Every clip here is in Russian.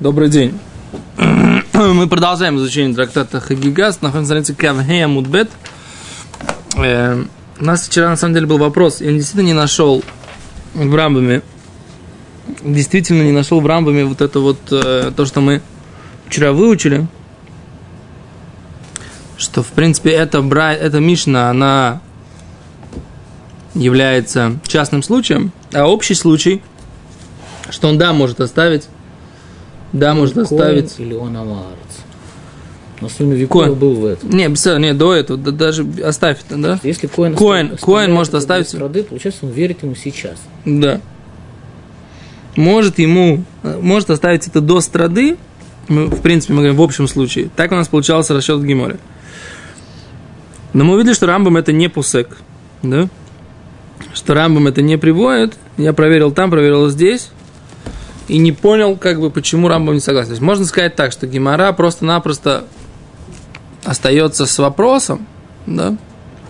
Добрый день. Мы продолжаем изучение трактата Хагигас. Находимся на странице Кавхея Мудбет. Э, у нас вчера на самом деле был вопрос. Я действительно не нашел в Рамбаме. Действительно не нашел в Рамбаме вот это вот э, то, что мы вчера выучили. Что, в принципе, эта, бра... эта Мишна, она является частным случаем, а общий случай, что он, да, может оставить да, Или можно оставить. Или он Амарец. Но Сумивиков Коэн. был в этом. Не, без- не, до этого, да, даже оставь это, да? Если оставляет Коэн это может оставить- страды, получается, он верит ему сейчас. Да. Может ему, э, может оставить это до страды, мы, в принципе, мы говорим в общем случае. Так у нас получался расчет Гиморе. Но мы увидели, что Рамбам это не пусек, да? Что Рамбам это не приводит. Я проверил там, проверил здесь. И не понял, как бы, почему Рамбам не согласен. То есть можно сказать так, что Гимара просто-напросто остается с вопросом, да?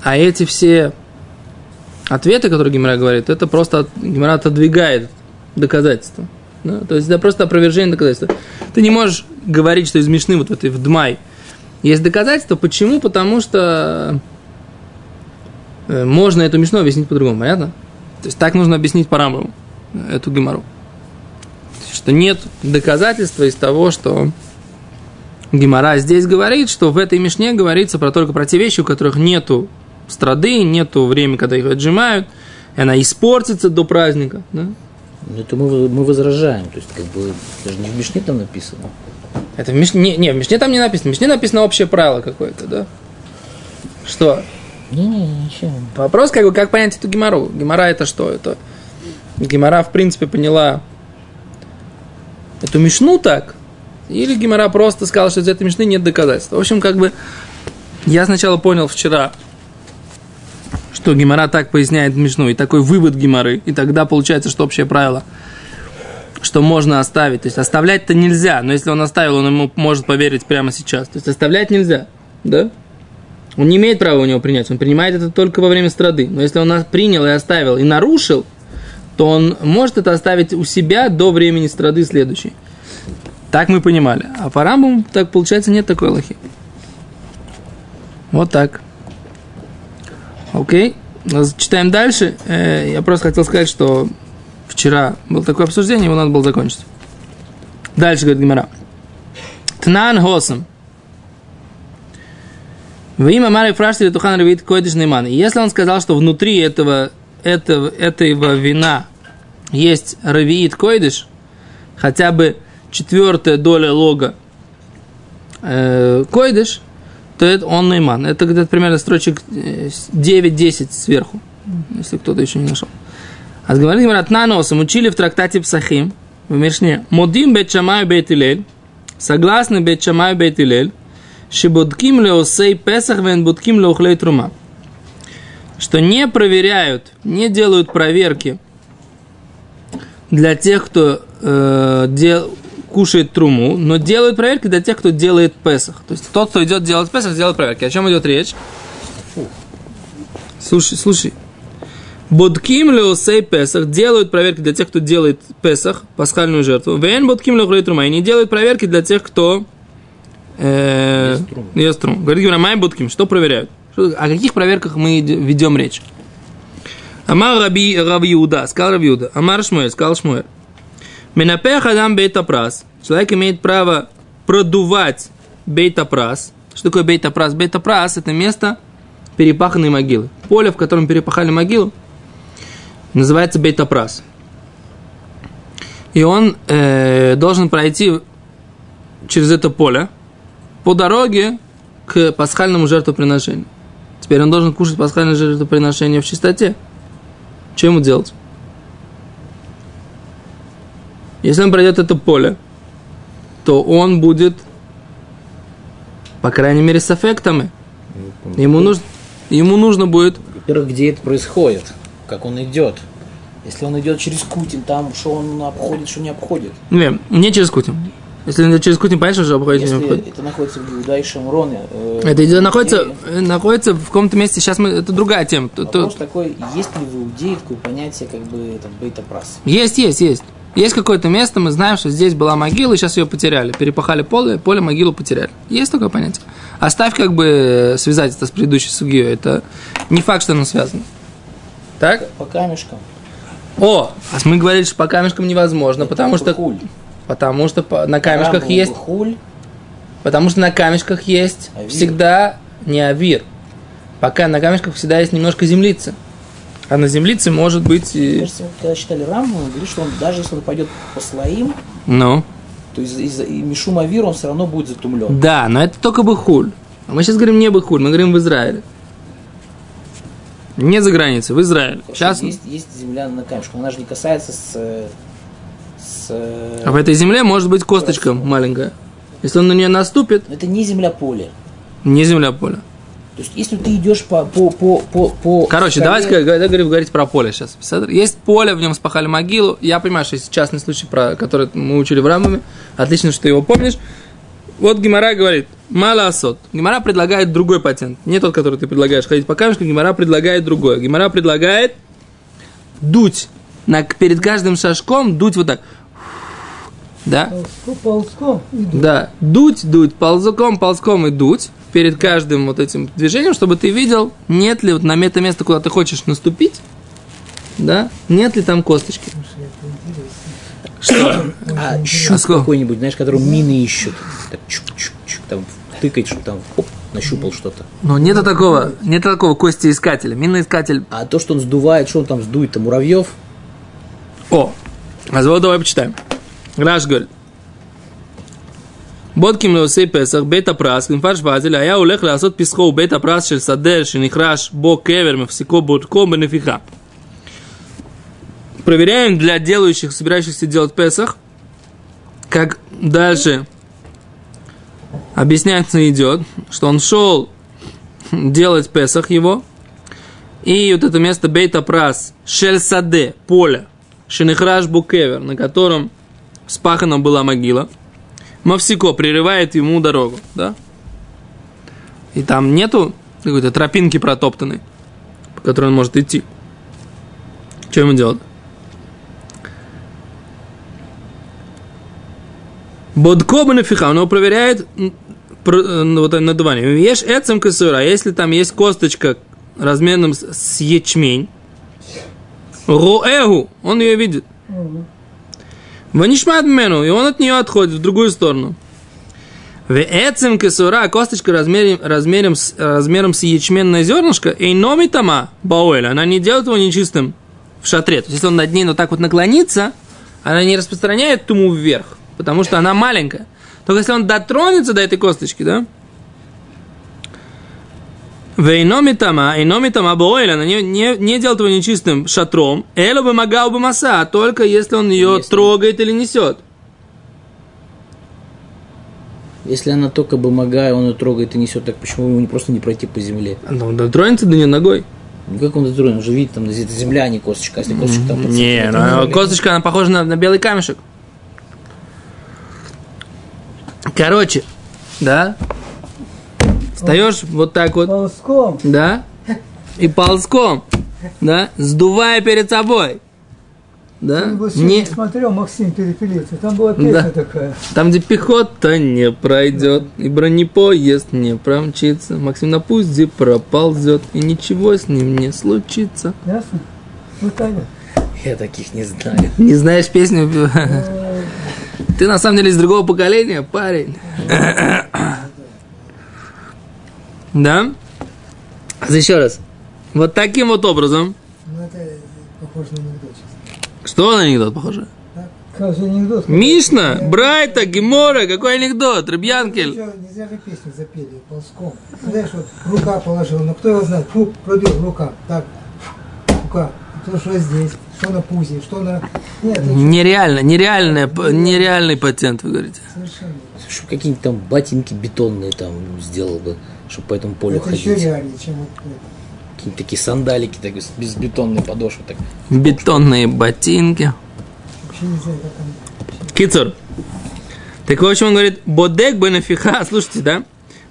А эти все ответы, которые Гимара говорит, это просто от- Гимара отодвигает доказательства. Да? То есть это просто опровержение доказательства. Ты не можешь говорить, что из Мишны вот в этой в Дмай есть доказательства. Почему? Потому что э, можно эту Мишну объяснить по-другому, понятно? То есть так нужно объяснить по Рамбаму э, эту Гимару. Что нет доказательства из того, что Гимара здесь говорит, что в этой Мишне говорится про только про те вещи, у которых нету страды, нету времени, когда их отжимают, и она испортится до праздника. Да? Но это мы, мы возражаем. То есть, как бы, даже не в Мишне там написано. Это в Мишне, не, не, в Мишне там не написано. В Мишне написано общее правило какое-то, да? Что? Не-не, ничего. Вопрос, как бы, как понять эту гемору? Гемора это что? Это гемора, в принципе, поняла эту мишну так? Или гемора просто сказала, что из этой мишны нет доказательств? В общем, как бы, я сначала понял вчера, что гемора так поясняет мишну, и такой вывод геморы, и тогда получается, что общее правило, что можно оставить. То есть оставлять-то нельзя, но если он оставил, он ему может поверить прямо сейчас. То есть оставлять нельзя, да? Он не имеет права у него принять, он принимает это только во время страды. Но если он принял и оставил, и нарушил, то он может это оставить у себя до времени страды следующей. Так мы понимали. А по Рамбаму, так получается, нет такой лохи. Вот так. Окей. Читаем дальше. Э, Я просто хотел сказать, что вчера было такое обсуждение, его надо было закончить. Дальше говорит Гимара. Тнан Хосам. Во имя Мары Фрашти Тухан Равит Койдиш Нейман. Если он сказал, что внутри этого, этого, этого вина есть Равиит Койдиш, хотя бы четвертая доля лога э, Койдиш, то это он Нейман. Это где-то примерно строчек э, 9-10 сверху, если кто-то еще не нашел. А говорит Гимара, Наносом учили в трактате Псахим, в Мишне, Модим бет Шамай бет Илель, согласны бет Шамай бет Илель, Шибудким леосей Песах вен будким леухлей трума. Что не проверяют, не делают проверки для тех, кто э, дел- кушает труму, но делают проверки для тех, кто делает Песах. То есть тот, кто идет делать Песах, делает проверки. О чем идет речь? Слушай, слушай. Будким леосей Песах делают проверки для тех, кто делает Песах, пасхальную жертву. Вен будким леухлей трума. И не делают проверки для тех, кто э, Ест труму. Говорит Гимара, май будким, что проверяют? О каких проверках мы ведем речь? Амар Раби Рав Иуда, сказал Рав Иуда. Амар Шмуэль, сказал Шмуэль. Менапех Адам бейтапрас. Человек имеет право продувать бейтапрас. Что такое бейтапрас? Бейтапрас – это место перепаханной могилы. Поле, в котором перепахали могилу, называется бейтапрас. И он э, должен пройти через это поле по дороге к пасхальному жертвоприношению. Теперь он должен кушать пасхальное жертвоприношение в чистоте. Что ему делать? Если он пройдет это поле, то он будет, по крайней мере, с эффектами. Ему нужно, ему нужно будет Во-первых, где это происходит? Как он идет? Если он идет через Кутин, там что он обходит, что не обходит. Не, не через Кутин. Если через Кутин, понятно, что обходит, не Если обходит. это находится в Иуда и Шамроне. э, Это в находится, находится в каком-то месте. Сейчас мы, это другая тема. Вопрос тут- такой, есть ли в Иудее такое понятие, как бы, там, бейта-прас? Есть, есть, есть. Есть какое-то место, мы знаем, что здесь была могила, и сейчас ее потеряли. Перепахали поле, поле могилу потеряли. Есть такое понятие. Оставь как бы связать это с предыдущей сугией. Это не факт, что оно связано. Так? По камешкам. О, а мы говорили, что по камешкам невозможно, потому что, Хуль. Потому что на камешках Рам есть, Хуль. потому что на камешках есть Авир. всегда не авир. Пока на камешках всегда есть немножко землицы. А на землице может быть... Кажется, когда читали Рамбу, он говорит, что он, даже если он пойдет по слоим, Ну, то из- из-за и Мишума Вир он все равно будет затумлен. да, но это только быхуль. А мы сейчас говорим не быхуль, мы говорим в Израиле. Не за границей, в Израиле. Сейчас Есть, есть земля на камешках, она же не касается с... э, э, в этой земле может быть косточка маленькая. Если он на нее наступит, Это не земля поле. не земля поля. То есть, если ты идешь по... по, по, по, по Короче, скале- давайте говорим, говорить про поле сейчас. Есть поле, в нем спахали могилу. Я понимаю, что есть частный случай, про который мы учили в Рамбаме. Отлично, что ты его помнишь. Вот Гимара говорит, мало осот. Гимара предлагает другой патент. Не тот, который ты предлагаешь ходить по камешкам, Гимара предлагает другое. Гимара предлагает дуть. На, перед каждым шажком дуть вот так. Да? Ползком, ползком идут. Да, дуть, дуть, ползком, ползком и дуть перед каждым вот этим движением, чтобы ты видел, нет ли вот на это место, куда ты хочешь наступить, да, нет ли там косточки. Что? А щуп сколько? какой-нибудь, знаешь, который мины ищут. Так чук-чук-чук, там тыкает, чтобы там хоп, нащупал что-то. Ну, нету такого, нет такого костеискателя, миноискатель. А то, что он сдувает, что он там сдует-то, муравьев? О, а вот давай почитаем. Раш говорит. בודקים לעושי פסח, בית הפרס, כנפש באזל, היה הולך לעשות פסחו ובית הפרס של שדה שנחרש בו קבר, מפסיקו בודקו בנפיחה. Проверяем для делающих, собирающихся делать Песах, как дальше объясняется идет, что он шел делать Песах его, и вот это место Бейта Прас, Шельсаде, поле, Шенехраш Букевер, на котором спахана была могила, Мавсико прерывает ему дорогу, да? И там нету какой-то тропинки протоптанной, по которой он может идти. Что ему делать? Бодкоба нафиха, он его проверяет э, вот надувание. Ешь эцем косура, если там есть косточка размером с ячмень, роэгу, он ее видит. Ванишмат мену, и он от нее отходит в другую сторону. В эцем кесура, косточка размером, размером, с, размером с ячменное зернышко, и номи тама бауэля, она не делает его нечистым в шатре. То есть, если он над ней вот так вот наклонится, она не распространяет туму вверх, потому что она маленькая. Только если он дотронется до этой косточки, да? Вейноми тама, и номи тама боэля, она не, не, не делает его нечистым шатром, эло бы магал бы маса, а только если он ее Если- трогает или несет. Если она только бумага, он ее трогает и несет, так почему ему не просто не пройти по земле? Ну, дотронется до нее ногой. Ну как он трогает? Он же видит, там земля, а не косточка. А Если косточка там Не, подцепит, ну, косточка, она похожа на, на белый камешек. Короче, да? Встаешь вот так вот, Ползком. да? И ползком, да? Сдувая перед собой. Да? Я Не, смотрел Максим Перепелица, там была песня Да. такая. там, где пехота не пройдет, и бронепоезд не промчится, Максим на пузе проползет, и ничего с ним не случится. Ясно? Вот так вот. Я таких не знаю. Не знаешь песню? Ты на самом деле из другого поколения, парень. Да? Еще раз. Вот таким вот образом. Ну, это похоже на анекдот. Что на анекдот похоже? Да? Как анекдот? Мишна, Я- Брайта, Гемора, какой анекдот? Рыбьянкель. Нельзя, нельзя же песню запели ползком. Знаешь, вот рука положил, но кто его знает, фу, пробил рука, так, рука. Кто что здесь, что на пузе, что на... Нет, это Нереально, нереальный, нереальный патент, вы говорите. совершенно. Чтобы какие-нибудь там ботинки бетонные там сделал бы, чтобы по этому полю Это еще ходить. реальнее, чем вот это. Какие-нибудь такие сандалики, так, без бетонной подошвы. Так. Бетонные ботинки. Вообще не знаю, как он... Кицур. Так в общем он говорит, бодек бенафиха, слушайте, да?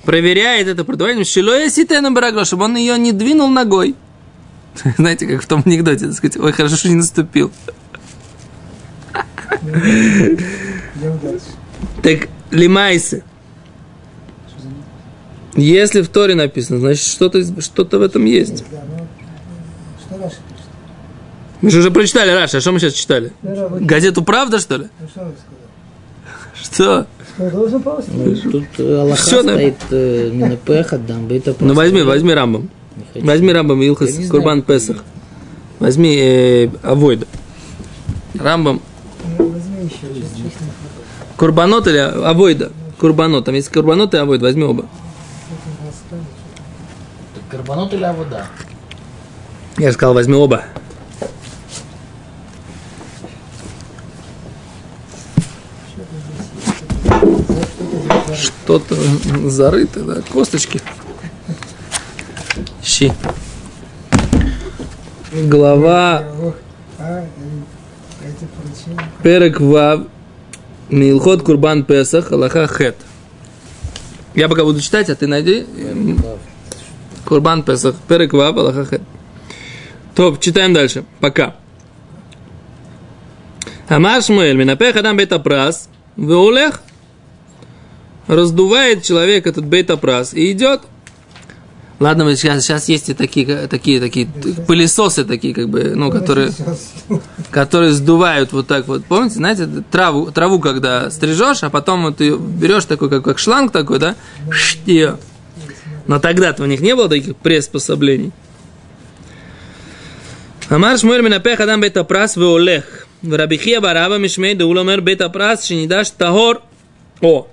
Проверяет это продавание, шилоя ситену барагло, чтобы он ее не двинул ногой. Знаете, как в том анекдоте, так сказать, ой, хорошо, что не наступил. Идем дальше. Так, למעשה. Что за ним? Если в Торе написано, значит, что-то что в этом есть. Да, что Раши пишет? Мы же уже прочитали Раши, а что мы сейчас читали? Газету «Правда», что ли? что? Что? Ну, тут э, алаха стоит э, Минапех, Адам, Бейта Ну возьми, возьми Рамбам. Возьми Рамбам Илхас Курбан. Песах. Возьми э, Авойда. Рамбам Ну. Курбанот или Авойда? Курбанот. Там есть Курбанот и Авойд. Возьми оба. Карбонот или вода? Я сказал, возьми оба. Что-то зарыто, да, косточки. Щи. Глава. Перек Вав Милхот Курбан Песах Аллаха Хет. Я пока буду читать, а ты найди Курбан Песах Перек Вав Аллаха Хет. Топ, читаем дальше. Пока. Амар Шмуэль, Минапех Адам Бета Прас, Веулех, раздувает человек этот Бета Прас и идет. Ладно, мы сейчас, сейчас есть и такие, такие, такие пылесосы такие, как бы, ну, которые Сейчас. которые сдувают вот так вот. Помните, знаете, траву, траву когда стрижешь, а потом вот ее берешь такой, как, как шланг такой, да, Шт ее. Но тогда-то у них не было таких приспособлений. אמר שמואל מנפח אדם בית הפרס והולך ורבי חייא ברבא משמי דאול אומר בית הפרס שנידש טהור о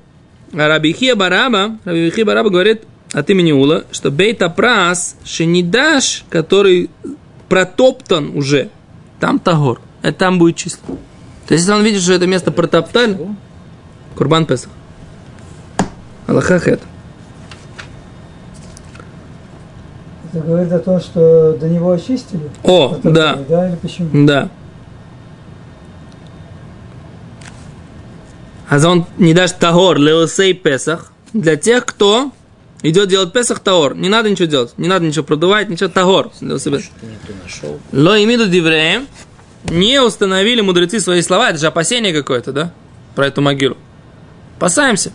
а Раби Хия Бараба, Раби Хия Бараба говорит от имени Ула, что Бейта Прас, Шенидаш, который протоптан уже, там Тагор, это там будет чисто. То есть, если он видит, что это место протоптали, Курбан Песах. Аллаха Хет. Это говорит о том, что до него очистили? О, да, Да, или почему? да. А он не даст Тагор, Леосей Песах, для тех, кто идет делать Песах Тагор. Не надо ничего делать, не надо ничего продувать, ничего нашел. Ло имиду дивреем. Не установили мудрецы свои слова. Это же опасение какое-то, да? Про эту могилу. Опасаемся.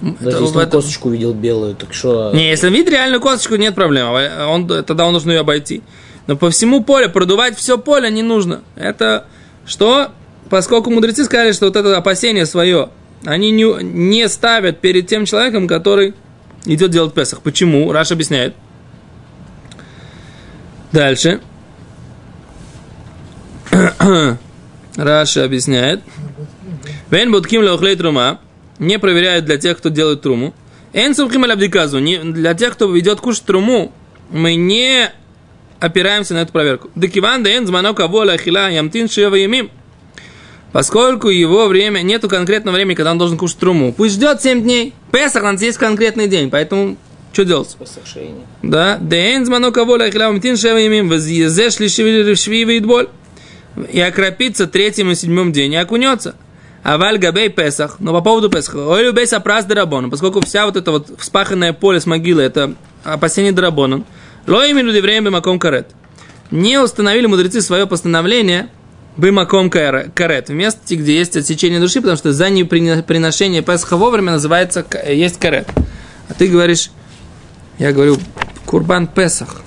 Даже Это- если он этом- косточку видел белую, так что... Не, если видит реальную косточку, нет проблем. А Он, тогда он нужно ее обойти. Но по всему полю, продувать все поле не нужно. Это что? Поскольку мудрецы сказали, что вот это опасение свое, они не, не ставят перед тем человеком, который идет делать Песах. Почему? Раш объясняет. Дальше. Раша объясняет. Вен будким леохлей трума. Не проверяют для тех, кто делает труму. Эн сумхим алябдиказу. Не- Для тех, кто идет кушать труму, мы не опираемся на эту проверку. Декиван да эн зманок аволя ахила ямтин шева ямим. Поскольку его время, нету конкретного времени, когда он должен кушать труму. Пусть ждет 7 дней. Песах, у нас есть конкретный день, поэтому что делать? Посошение. Да, дэн змано кого лахилам тин шева имим, возъезеш ли шви и боль. И окропится третьим и седьмым день и окунется. А валь габей Песах, но по поводу Песаха, ой любей сапрас дарабона, поскольку вся вот это вот вспаханное поле с могилы, это опасение дарабона, ло именно время маком карет. Не установили мудрецы свое постановление бымаком карет, в месте, где есть отсечение души, потому что за неприношение Песха вовремя называется, есть карет. А ты говоришь, я говорю, Курбан Песах.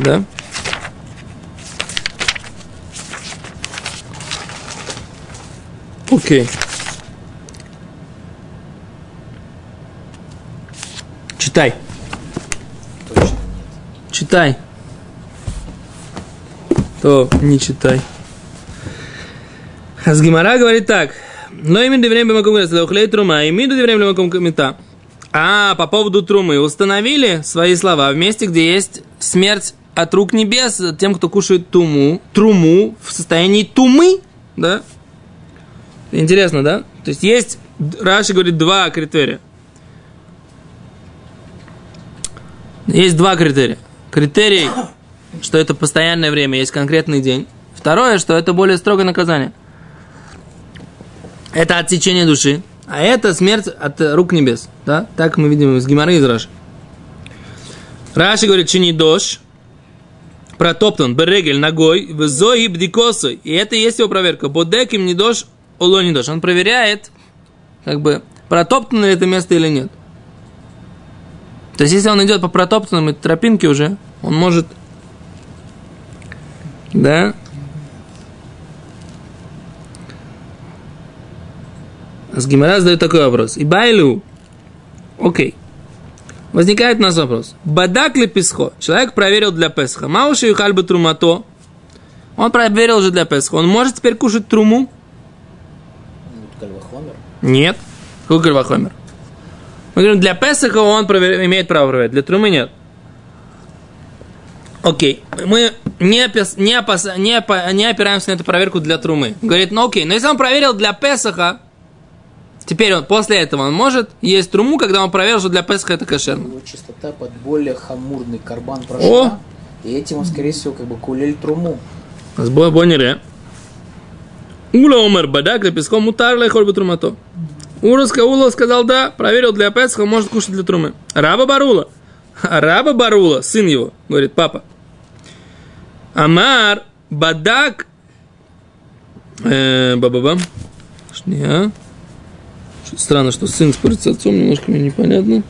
Да? Окей. Читай. Точно. Читай. То не читай. Хазгимара говорит так. Но именно время маком ухлей трума, и миду время маком комета. А, по поводу трумы. Установили свои слова в месте, где есть смерть от рук небес тем, кто кушает туму, труму в состоянии тумы, да? Интересно, да? То есть есть, Раши говорит, два критерия. Есть два критерия. Критерий, что это постоянное время, есть конкретный день. Второе, что это более строгое наказание. Это отсечение души, а это смерть от рук небес. Да? Так мы видим из Гимары из Раши. Раши говорит, чини дождь, протоптан берегель ногой, в зои бдикосой. И это и есть его проверка. Бодек им не дождь, оло не дождь. Он проверяет, как бы, протоптано ли это место или нет. То есть, если он идет по протоптанной тропинке уже, он может, да, С Гимара задает такой вопрос. И байлю, окей, Возникает у нас вопрос. Бадак ли песхо? Человек проверил для Песха. Мауши и хальбы трумато. Он проверил уже для Песха. Он может теперь кушать труму? Нет. Какой кальвахомер? Мы говорим, для Песаха он провер... имеет право проверять, для трумы нет. Окей, мы не, опис... не, опас... не, не опираемся на эту проверку для трумы. Говорит, ну окей, но если он проверил для Песаха, Теперь он после этого он может есть труму, когда он проверил, что для Песха это кошерно. Его чистота под более хамурный карбан прошла. О! И этим он, скорее всего, как бы кулель труму. С бой поняли. Ула умер бадак для песком мутар лехоль бы трумато. Уруска Ула сказал да, проверил для Песха, может кушать для трумы. Раба Барула. Раба Барула, сын его, говорит папа. Амар бадак. Э, ба-ба-бам. Шния. Странно, что сын спорит с отцом, немножко мне непонятно.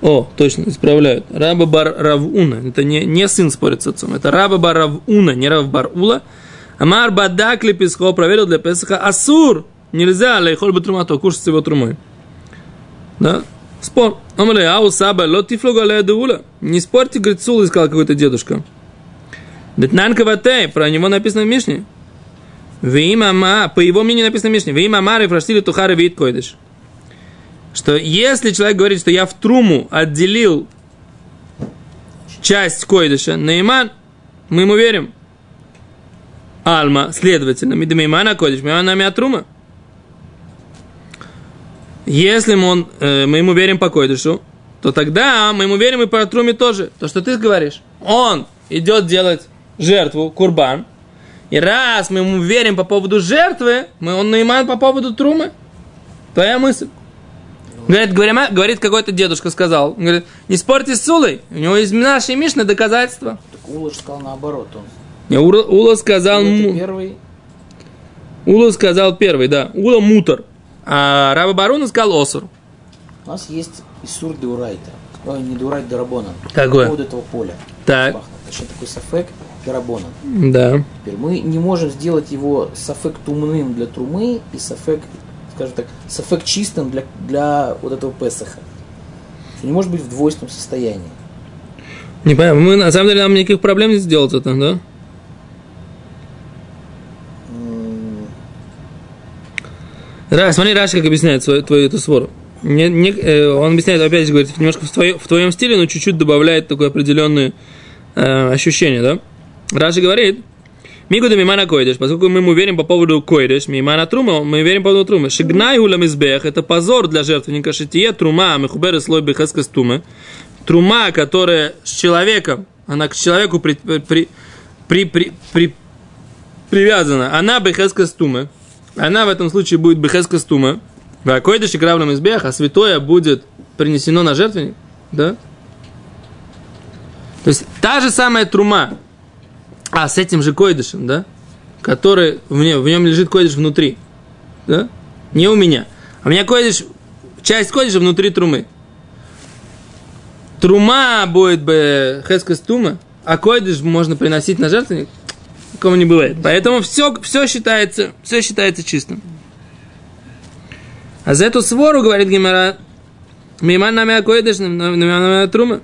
О, точно, исправляют. Раба бар Равуна. Это не, не сын спорит с отцом. Это Раба бар Равуна, не Рав бар Ула. Амар бадак ли песхо проверил для Песаха. Асур. Нельзя лейхоль бы трумато, кушать его трумой. Да? Спор. Омле, ау саба, ло тифлуга леадула. Не спорьте, говорит, Сул, сказал какой-то дедушка. Детнанка ватей, про него написано в Мишне. Веймама, по его мнению написано в Мишне, Веймама рефраштили тухары вид койдыш. Что если человек говорит, что я в труму отделил часть койдыша, Нейман, мы ему верим. Альма, следовательно, Мидмеймана койдыш, Меймана трума. Если мы, он, э, мы ему верим по койдышу, то тогда мы ему верим и по труме тоже. То, что ты говоришь. Он идет делать жертву, курбан, и раз мы ему верим по поводу жертвы, мы он наиман по поводу трумы. Твоя мысль. Говорит, говорит, говорит какой-то дедушка сказал, говорит, не спорьте с Сулой, у него из нашей Мишны доказательства. Так Ула же сказал наоборот. Он. Не, Ула, Ула сказал, Ула первый. Ула сказал первый, да, Ула мутор, а Раба Баруна сказал осур. У нас есть Исур Деурайта. Ой, не Деурайт Дарабонан. Какой? По поводу этого поля. Так, Пахнет. Точнее, такой сафек Дарабонан. да. Теперь мы не можем сделать его сафек тумным для трумы и сафек, скажем так, сафек чистым для, для вот этого Песаха. Что не может быть в двойственном состоянии. Не понимаю, мы на самом деле нам никаких проблем не сделать это, да? Ра, смотри, Раши как объясняет свою, твою эту свору. Не, не, э, он объясняет, опять же, говорит, немножко в, твое, в твоем стиле, но чуть-чуть добавляет такое определенное э, ощущение, да? Раши говорит, Мигуда мимана койдеш, поскольку мы ему верим по поводу койдеш, мимана трума, мы верим по поводу трумы. Шигнай гулам избех, это позор для жертвенника, шитие трума, мехубер слой бехескас тума. Трума, которая с человеком, она к человеку при, при, при, при, при, привязана, она бехескас тума. Она в этом случае будет бехескас тума. А койдеш и гравлям избех, а святое будет принесено на жертвенник, да? То есть та же самая трума, а, с этим же койдышем, да? Который, в нем, в нем лежит койдыш внутри. Да? Не у меня. А у меня койдыш, часть койдыша внутри трумы. Трума будет бы хескас тума, а койдыш можно приносить на жертвенник. Такого не бывает. Поэтому все, все, считается, все считается чистым. А за эту свору, говорит Гимара, миман нами койдыш, нами трума.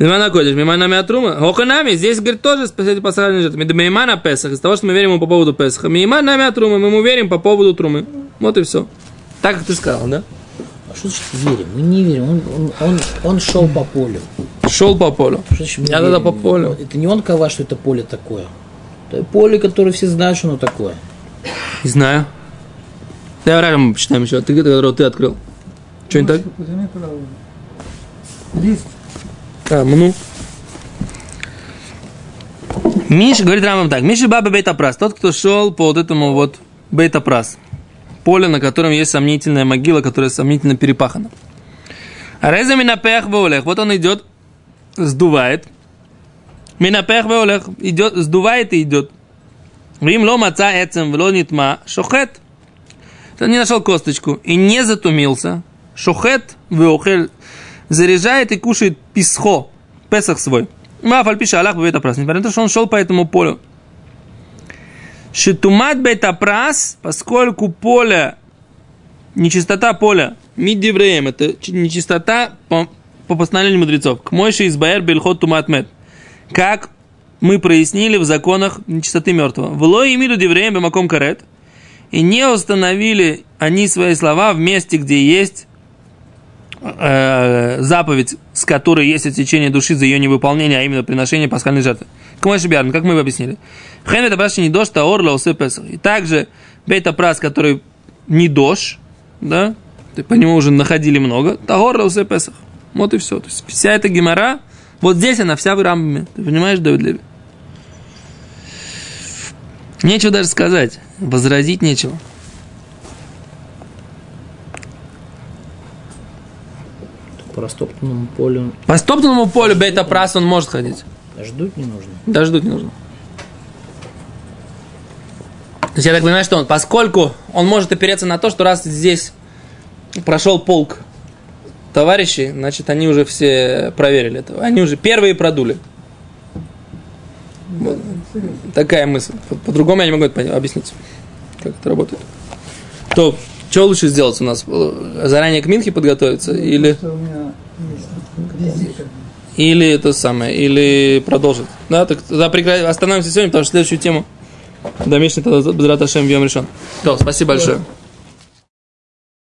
Мимана кодиш, мимана миатрума. Хоханами, здесь, говорит, тоже спасатель посадной жертвы. Мимана Песах, из того, что мы верим ему по поводу Песаха. Мимана миатрума, мы ему верим по поводу трумы. Вот и все. Так, как ты сказал, да? А что значит верим? Мы не верим. Он, он, он, он шел по полю. Шел по полю. Что значит мы Я тогда верим? по полю. Это не он кова, что это поле такое. Это поле, которое все знают, что оно такое. Не знаю. Давай рядом почитаем еще. Ты, который ты открыл. Что не так? Лист. А, ну. Миша, говорит Рамам так, Миша Баба Бейтапрас, тот, кто шел по вот этому вот Бейтапрас, поле, на котором есть сомнительная могила, которая сомнительно перепахана. А резами на пех вот он идет, сдувает, Минапех веолех. Идет, сдувает и идет. Рим ло маца эцем вло нитма шохет. Он не нашел косточку и не затумился. Шохет веохель заряжает и кушает писхо, песах свой. Маф альпиша Аллах бета прас. Несмотря на то, что он шел по этому полю. Шитумат бета прас, поскольку поле, нечистота поля, миддевреем, это нечистота по, по постановлению мудрецов. К мойши из Баэр бельхот тумат мед. Как мы прояснили в законах нечистоты мертвого. Вло имиду девреем бемаком карет. И не установили они свои слова в месте, где есть э, заповедь, с которой есть отсечение души за ее невыполнение, а именно приношение пасхальной жертвы. К мой шибиарн, как мы его объяснили. Хен это праш не дождь, а орла усы песах. И также бета прас, который не дождь, да, по нему уже находили много, тагорла усы песах. Вот и все. То есть вся эта гемора, вот здесь она вся в рамбами. Ты понимаешь, Давид Леви? Нечего даже сказать. Возразить нечего. По растоптанному полю По стоптанному полю бета прас он может ходить. ждуть не нужно. Даже ждуть не нужно. То есть я так понимаю, что он, поскольку он может опереться на то, что раз здесь прошел полк товарищей, значит, они уже все проверили это. Они уже первые продули. Вот. Такая мысль. По- По-другому я не могу это объяснить, как это работает. То, что лучше сделать у нас? Заранее к Минхе подготовиться? Или, Что у меня есть визитка. или это самое, или продолжить? Да, так тогда прекра- остановимся сегодня, потому что следующую тему Домишний тогда Безрат Ашем Бьем решен. То, спасибо большое.